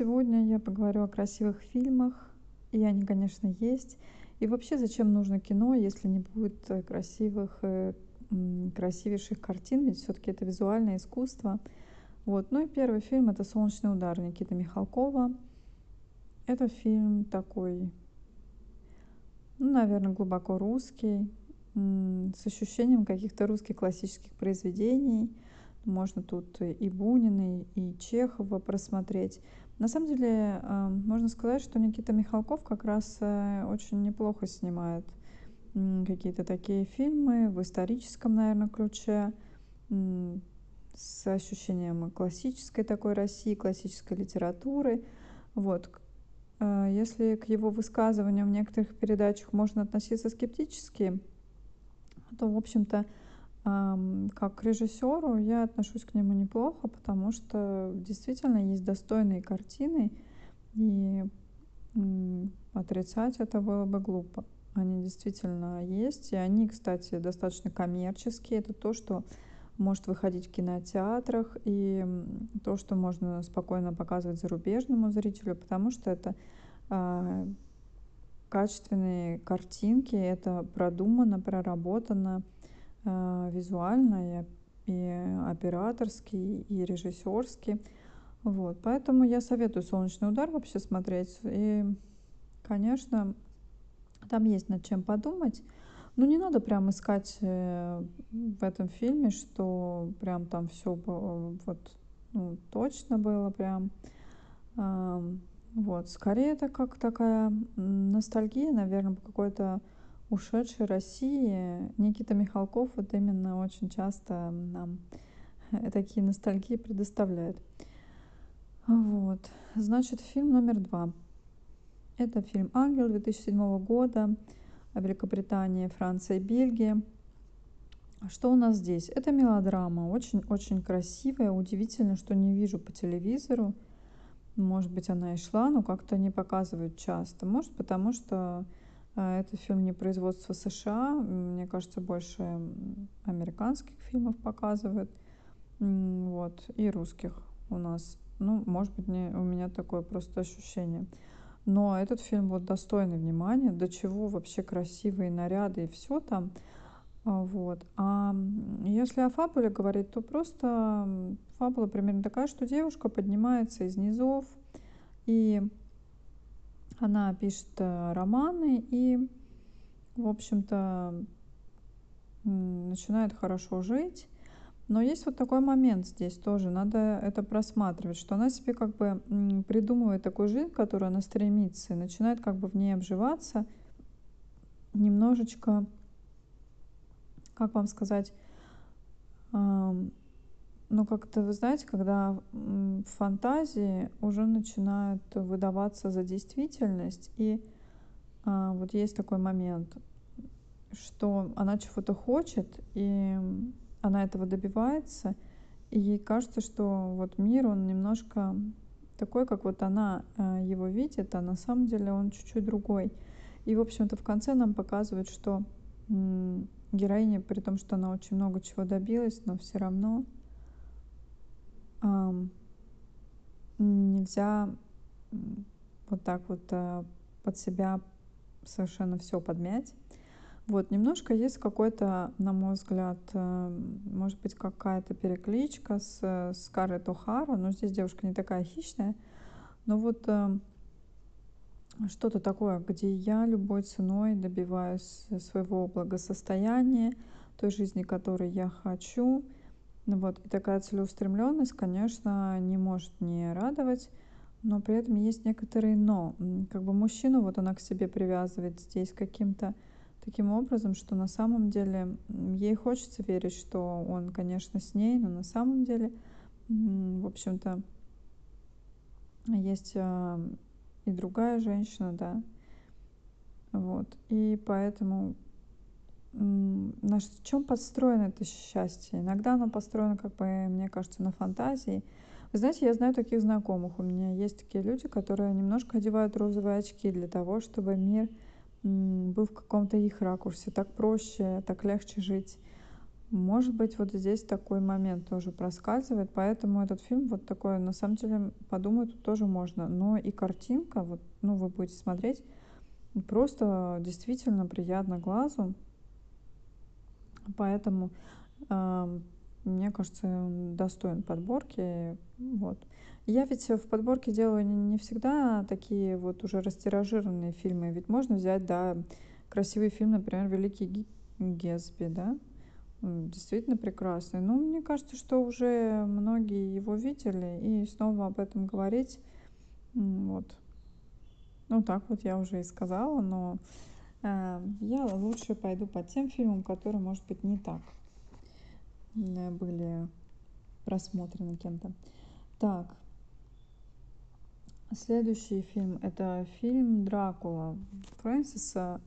сегодня я поговорю о красивых фильмах. И они, конечно, есть. И вообще, зачем нужно кино, если не будет э, красивых, э, красивейших картин? Ведь все-таки это визуальное искусство. Вот. Ну и первый фильм это «Солнечный удар» Никиты Михалкова. Это фильм такой, ну, наверное, глубоко русский, с ощущением каких-то русских классических произведений. Можно тут и Бунина, и Чехова просмотреть. На самом деле, э, можно сказать, что Никита Михалков как раз э, очень неплохо снимает какие-то такие фильмы в историческом, наверное, ключе, с ощущением классической такой России, классической литературы. Вот. Э, если к его высказываниям в некоторых передачах можно относиться скептически, то, в общем-то, как к режиссеру я отношусь к нему неплохо, потому что действительно есть достойные картины, и отрицать это было бы глупо. Они действительно есть, и они, кстати, достаточно коммерческие. Это то, что может выходить в кинотеатрах, и то, что можно спокойно показывать зарубежному зрителю, потому что это а, качественные картинки, это продумано, проработано визуально и, и операторски, и режиссерски. Вот. Поэтому я советую «Солнечный удар» вообще смотреть. И, конечно, там есть над чем подумать. Но не надо прям искать э, в этом фильме, что прям там все вот ну, точно было прям. Вот, скорее это как такая ностальгия, наверное, по какой-то ушедшей России. Никита Михалков вот именно очень часто нам такие ностальгии предоставляет. Вот, значит, фильм номер два. Это фильм «Ангел» 2007 года, Великобритания, Франция Бельгия. Что у нас здесь? Это мелодрама, очень-очень красивая, удивительно, что не вижу по телевизору. Может быть, она и шла, но как-то не показывают часто. Может, потому что это фильм не производства США. Мне кажется, больше американских фильмов показывают. Вот. И русских у нас. Ну, может быть, не, у меня такое просто ощущение. Но этот фильм вот достойный внимания. До чего вообще красивые наряды и все там. А, вот. А если о фабуле говорить, то просто фабула примерно такая, что девушка поднимается из низов, и она пишет э, романы, и, в общем-то, начинает хорошо жить. Но есть вот такой момент здесь тоже, надо это просматривать, что она себе как бы придумывает такую жизнь, которую она стремится, и начинает как бы в ней обживаться, немножечко как вам сказать, ну, как-то, вы знаете, когда фантазии уже начинают выдаваться за действительность, и а, вот есть такой момент, что она чего-то хочет, и она этого добивается, и ей кажется, что вот мир, он немножко такой, как вот она а, его видит, а на самом деле он чуть-чуть другой. И, в общем-то, в конце нам показывают, что героиня, при том, что она очень много чего добилась, но все равно нельзя вот так вот э, под себя совершенно все подмять. Вот, немножко есть какой-то, на мой взгляд, э, может быть, какая-то перекличка с Скарлетт О'Хара, но здесь девушка не такая хищная, но вот э, что-то такое, где я любой ценой добиваюсь своего благосостояния, той жизни, которой я хочу. Ну вот. И такая целеустремленность, конечно, не может не радовать, но при этом есть некоторые но. Как бы мужчину вот она к себе привязывает здесь каким-то таким образом, что на самом деле ей хочется верить, что он, конечно, с ней, но на самом деле, в общем-то, есть а, и другая женщина, да. Вот. И поэтому на чем подстроено это счастье? Иногда оно построено, как бы, мне кажется, на фантазии. Вы знаете, я знаю таких знакомых. У меня есть такие люди, которые немножко одевают розовые очки для того, чтобы мир был в каком-то их ракурсе. Так проще, так легче жить. Может быть, вот здесь такой момент тоже проскальзывает, поэтому этот фильм вот такой, на самом деле, подумать тоже можно. Но и картинка, вот, ну, вы будете смотреть, просто действительно приятно глазу. Поэтому мне кажется, он достоин подборки. Вот. Я ведь в подборке делаю не всегда такие вот уже растиражированные фильмы. Ведь можно взять, да, красивый фильм, например, «Великий Гетсби», да, действительно прекрасный. Но мне кажется, что уже многие его видели, и снова об этом говорить, вот. Ну, так вот я уже и сказала, но я лучше пойду по тем фильмам, которые, может быть, не так э, были просмотрены кем-то. Так, следующий фильм это фильм Дракула Фрэнсиса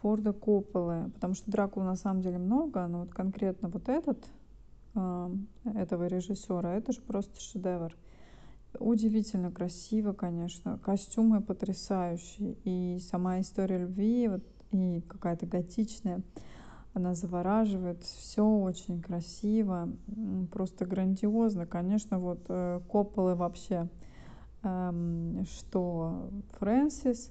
Форда Копполы, потому что Дракула на самом деле много, но вот конкретно вот этот, э, этого режиссера, это же просто шедевр. Удивительно красиво, конечно, костюмы потрясающие, и сама история любви, вот, и какая-то готичная, она завораживает, все очень красиво, просто грандиозно. Конечно, вот э, Копполы вообще, эм, что Фрэнсис,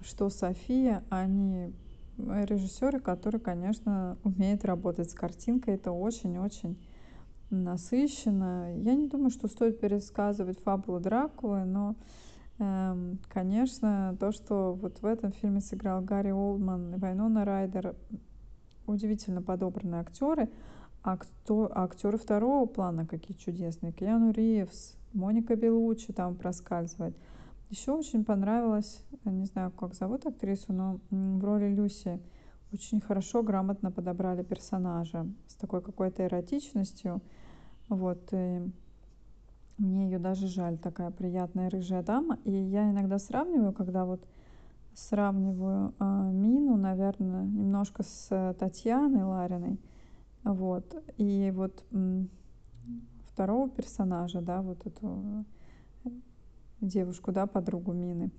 что София, они режиссеры, которые, конечно, умеют работать с картинкой. Это очень-очень насыщенно. Я не думаю, что стоит пересказывать фабулу Дракулы, но, эм, конечно, то, что вот в этом фильме сыграл Гарри Олдман и Вайнона Райдер, удивительно подобранные актеры. А кто, актеры второго плана какие чудесные. Киану Ривз, Моника Белучи там проскальзывает. Еще очень понравилось, не знаю, как зовут актрису, но в роли Люси очень хорошо, грамотно подобрали персонажа с такой какой-то эротичностью. Вот, и мне ее даже жаль, такая приятная рыжая дама. И я иногда сравниваю, когда вот сравниваю э, Мину, наверное, немножко с Татьяной Лариной. Вот. И вот второго персонажа, да, вот эту девушку, да, подругу Мины,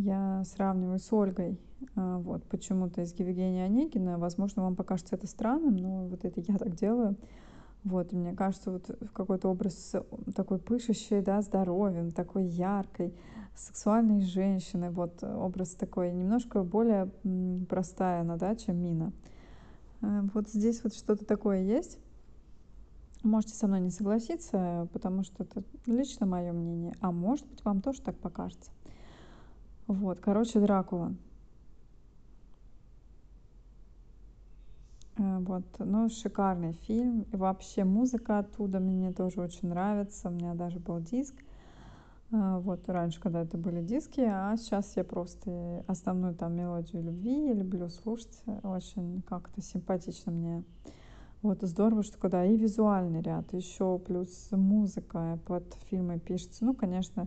я сравниваю с Ольгой, а, вот, почему-то из Евгения Онегина. Возможно, вам покажется это странным, но вот это я так делаю. Вот, мне кажется, вот какой-то образ такой пышущий, да, здоровьем, такой яркой, сексуальной женщины, вот образ такой немножко более простая она, да, чем Мина. Э, вот здесь вот что-то такое есть. Можете со мной не согласиться, потому что это лично мое мнение. А может быть, вам тоже так покажется. Вот, короче, Дракула. Э, вот, ну, шикарный фильм. И вообще музыка оттуда мне тоже очень нравится. У меня даже был диск. Э, вот раньше, когда это были диски, а сейчас я просто основную там мелодию любви люблю слушать. Очень как-то симпатично мне вот здорово, что когда и визуальный ряд, еще плюс музыка под фильмы пишется. Ну, конечно,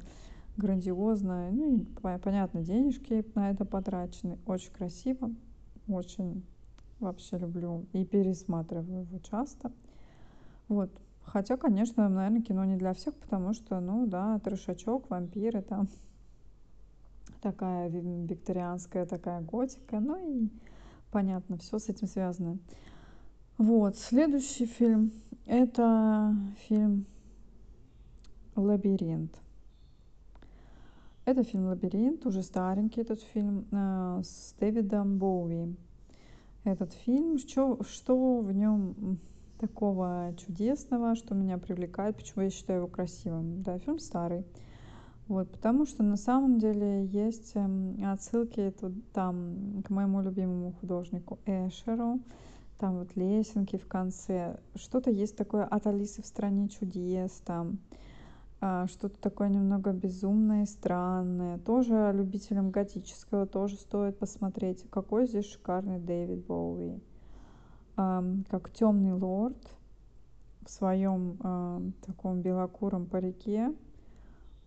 грандиозно. Ну, и, понятно, денежки на это потрачены. Очень красиво, очень вообще люблю и пересматриваю его часто. Вот. Хотя, конечно, наверное, кино не для всех, потому что, ну да, трешачок, вампиры там, такая викторианская такая готика, ну и понятно, все с этим связано. Вот, следующий фильм. Это фильм «Лабиринт». Это фильм «Лабиринт», уже старенький этот фильм э, с Дэвидом Боуи. Этот фильм, что, что в нем такого чудесного, что меня привлекает, почему я считаю его красивым. Да, фильм старый. Вот, потому что на самом деле есть эм, отсылки тут, там к моему любимому художнику Эшеру, там вот лесенки в конце, что-то есть такое от Алисы в стране чудес, там что-то такое немного безумное и странное. Тоже любителям готического тоже стоит посмотреть. Какой здесь шикарный Дэвид Боуи. Как темный лорд в своем таком белокуром парике.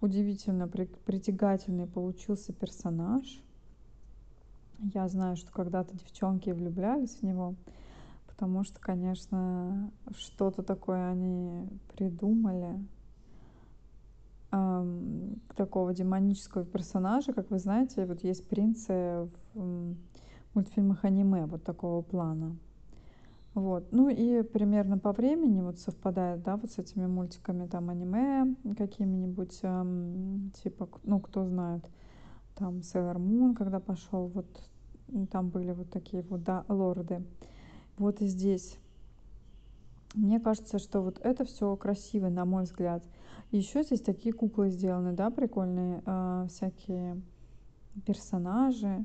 Удивительно притягательный получился персонаж. Я знаю, что когда-то девчонки влюблялись в него потому что, конечно, что-то такое они придумали. Такого демонического персонажа, как вы знаете, вот есть принцы в мультфильмах аниме вот такого плана. Вот. Ну и примерно по времени вот совпадает, да, вот с этими мультиками, там, аниме какими-нибудь, эм, типа, ну, кто знает, там, Sailor Moon, когда пошел, вот, там были вот такие вот, да, лорды. Вот и здесь. Мне кажется, что вот это все красиво, на мой взгляд. Еще здесь такие куклы сделаны, да, прикольные, э, всякие персонажи.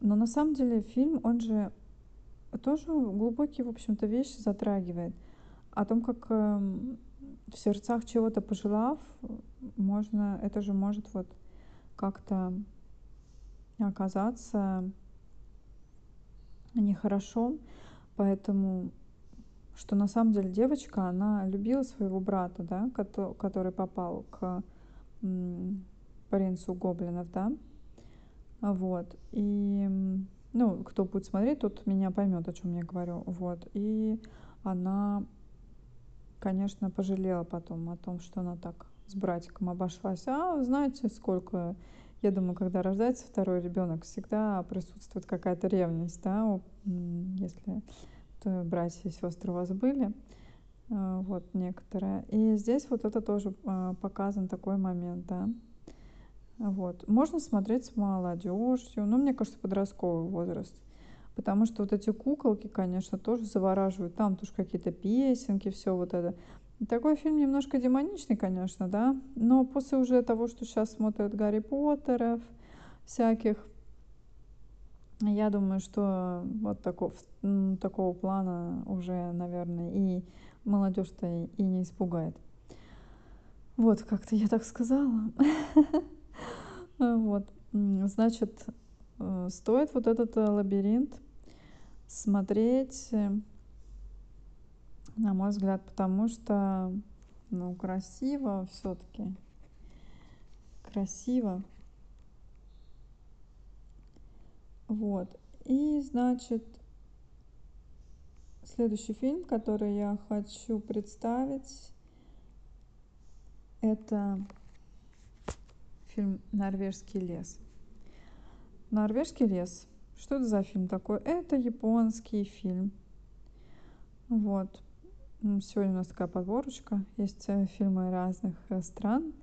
Но на самом деле фильм, он же тоже глубокие, в общем-то, вещи затрагивает. О том, как эм, в сердцах чего-то пожелав, можно, это же может вот как-то оказаться нехорошо. Поэтому, что на самом деле девочка, она любила своего брата, да, который попал к принцу гоблинов, да, вот, и ну, кто будет смотреть, тот меня поймет, о чем я говорю. Вот. И она, конечно, пожалела потом о том, что она так с братиком обошлась. А знаете, сколько, я думаю, когда рождается второй ребенок, всегда присутствует какая-то ревность, да, если братья и сестры у вас были, э, вот некоторые. И здесь вот это тоже э, показан такой момент, да. Вот. Можно смотреть с молодежью, ну, мне кажется, подростковый возраст. Потому что вот эти куколки, конечно, тоже завораживают. Там тоже какие-то песенки, все вот это. Такой фильм немножко демоничный, конечно, да. Но после уже того, что сейчас смотрят Гарри Поттеров, всяких, я думаю, что вот такого, такого плана уже, наверное, и молодежь-то и не испугает. Вот, как-то я так сказала. Вот, значит, э, стоит вот этот э, лабиринт смотреть, э, на мой взгляд, потому что, ну, красиво все-таки. Красиво. Вот. И, значит, следующий фильм, который я хочу представить, это фильм «Норвежский лес». «Норвежский лес». Что это за фильм такой? Это японский фильм. Вот. Сегодня у нас такая подборочка. Есть э, фильмы разных э, стран.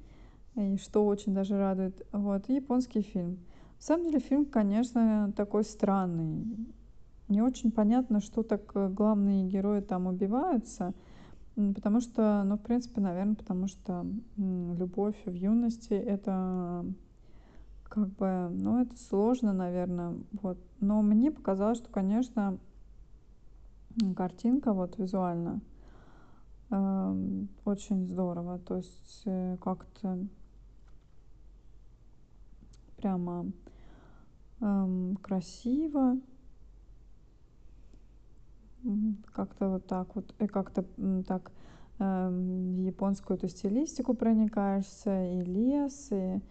И что очень даже радует. Вот. японский фильм. На самом деле фильм, конечно, такой странный. Не очень понятно, что так э, главные герои там убиваются – Потому что, ну, в принципе, наверное, потому что любовь в юности это как бы, ну, это сложно, наверное, вот. Но мне показалось, что, конечно, картинка вот визуально э, очень здорово, то есть э, как-то прямо красиво, как-то вот так вот, и как-то так э, в японскую эту стилистику проникаешься, и лес, и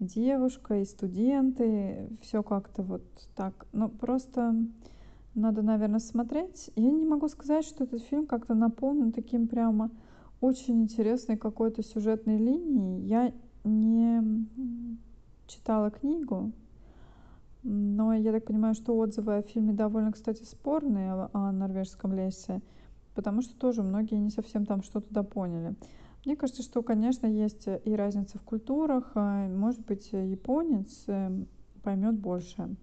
девушка, и студенты, все как-то вот так. Ну, просто надо, наверное, смотреть. Я не могу сказать, что этот фильм как-то наполнен таким прямо очень интересной какой-то сюжетной линией. Я не читала книгу, но я так понимаю, что отзывы о фильме довольно, кстати, спорные о норвежском лесе, потому что тоже многие не совсем там что-то допоняли. Мне кажется, что, конечно, есть и разница в культурах. А, может быть, японец эм, поймет больше.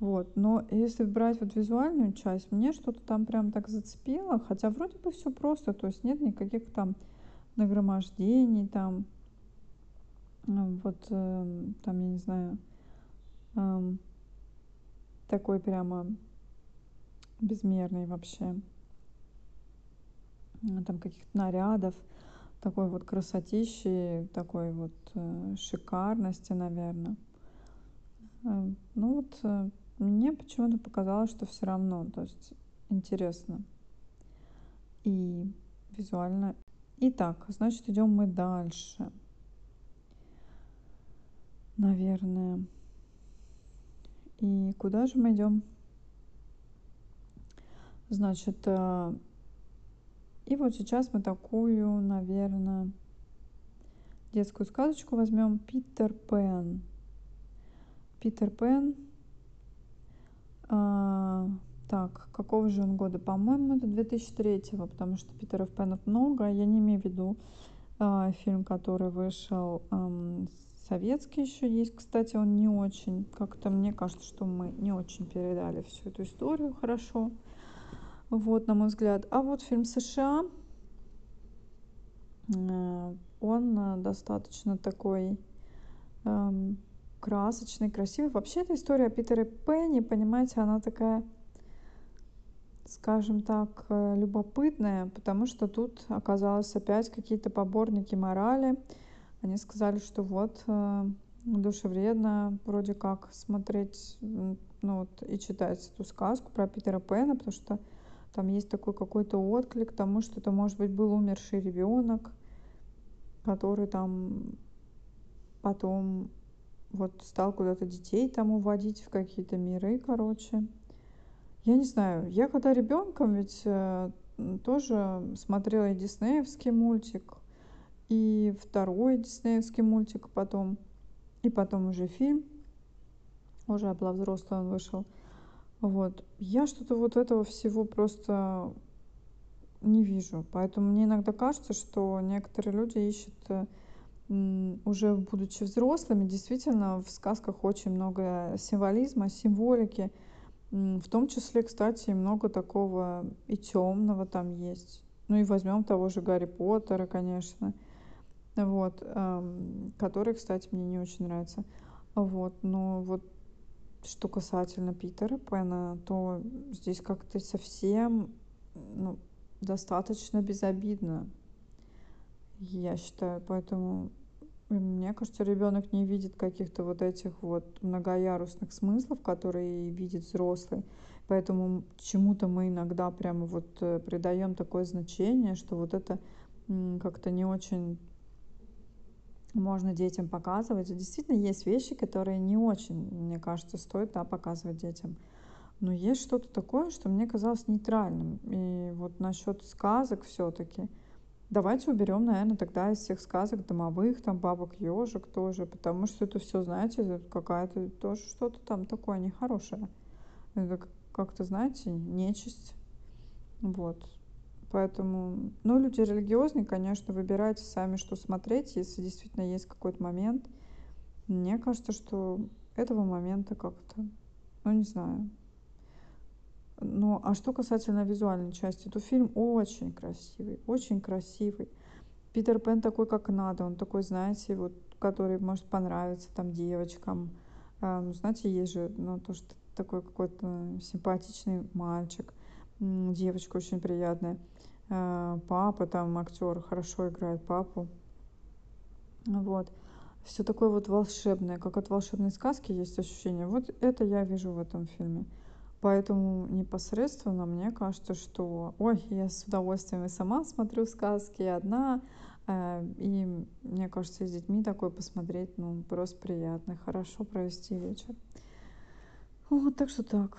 Вот. Но если брать вот визуальную часть, мне что-то там прям так зацепило, хотя вроде бы все просто, то есть нет никаких там нагромождений, там, вот, эм, там, я не знаю, такой прямо безмерный вообще. Там каких-то нарядов, такой вот красотищи, такой вот э, шикарности, наверное. Э, ну вот э, мне почему-то показалось, что все равно, то есть интересно и визуально. Итак, значит, идем мы дальше. Наверное. И куда же мы идем? Значит, э, и вот сейчас мы такую, наверное, детскую сказочку возьмем. Питер Пен. Питер Пен. А, так, какого же он года? По-моему, это 2003, потому что Питеров Пенов много. Я не имею в виду э, фильм, который вышел э, советский еще есть. Кстати, он не очень, как-то мне кажется, что мы не очень передали всю эту историю хорошо. Вот, на мой взгляд. А вот фильм США, э, он э, достаточно такой эм, красочный, красивый. Вообще, эта история Питера Пенни, понимаете, она такая, скажем так, э, любопытная, потому что тут оказалось опять какие-то поборники морали. Они сказали, что вот душевредно вроде как смотреть ну вот и читать эту сказку про Питера Пэна, потому что там есть такой какой-то отклик тому, что это может быть был умерший ребенок, который там потом вот стал куда-то детей там уводить в какие-то миры, короче. Я не знаю, я когда ребенком ведь э, тоже смотрела и диснеевский мультик, и второй диснеевский мультик потом, и потом уже фильм, уже была взрослая, он вышел. Вот. Я что-то вот этого всего просто не вижу. Поэтому мне иногда кажется, что некоторые люди ищут уже будучи взрослыми, действительно в сказках очень много символизма, символики. В том числе, кстати, много такого и темного там есть. Ну и возьмем того же Гарри Поттера, конечно. Вот, эм, который, кстати, мне не очень нравится. Вот, но вот что касательно Питера Пэна, то здесь как-то совсем ну, достаточно безобидно, я считаю. Поэтому мне кажется, ребенок не видит каких-то вот этих вот многоярусных смыслов, которые видит взрослый. Поэтому чему-то мы иногда прямо вот э, придаем такое значение, что вот это как-то не очень можно детям показывать. Действительно, есть вещи, которые не очень, мне кажется, стоит да, показывать детям. Но есть что-то такое, что мне казалось нейтральным. И вот насчет сказок все-таки. Давайте уберем, наверное, тогда из всех сказок домовых, там бабок ежик тоже, потому что это все, знаете, какая-то тоже что-то там такое нехорошее. Это как-то, знаете, нечисть. Вот. Поэтому, ну, люди религиозные, конечно, выбирайте сами, что смотреть, если действительно есть какой-то момент. Мне кажется, что этого момента как-то, ну, не знаю. Ну, а что касательно визуальной части, то фильм очень красивый, очень красивый. Питер Пен такой, как надо, он такой, знаете, вот, который может понравиться там девочкам. Ну, знаете, есть же, ну, то, что такой какой-то симпатичный мальчик, девочка очень приятная. Э, папа там актер хорошо играет папу. Вот. Все такое вот волшебное, как от волшебной сказки есть ощущение. Вот это я вижу в этом фильме. Поэтому непосредственно мне кажется, что, ой, я с удовольствием и сама смотрю сказки одна, э, и мне кажется, с детьми такое посмотреть, ну, просто приятно, хорошо провести вечер. Вот, так что так.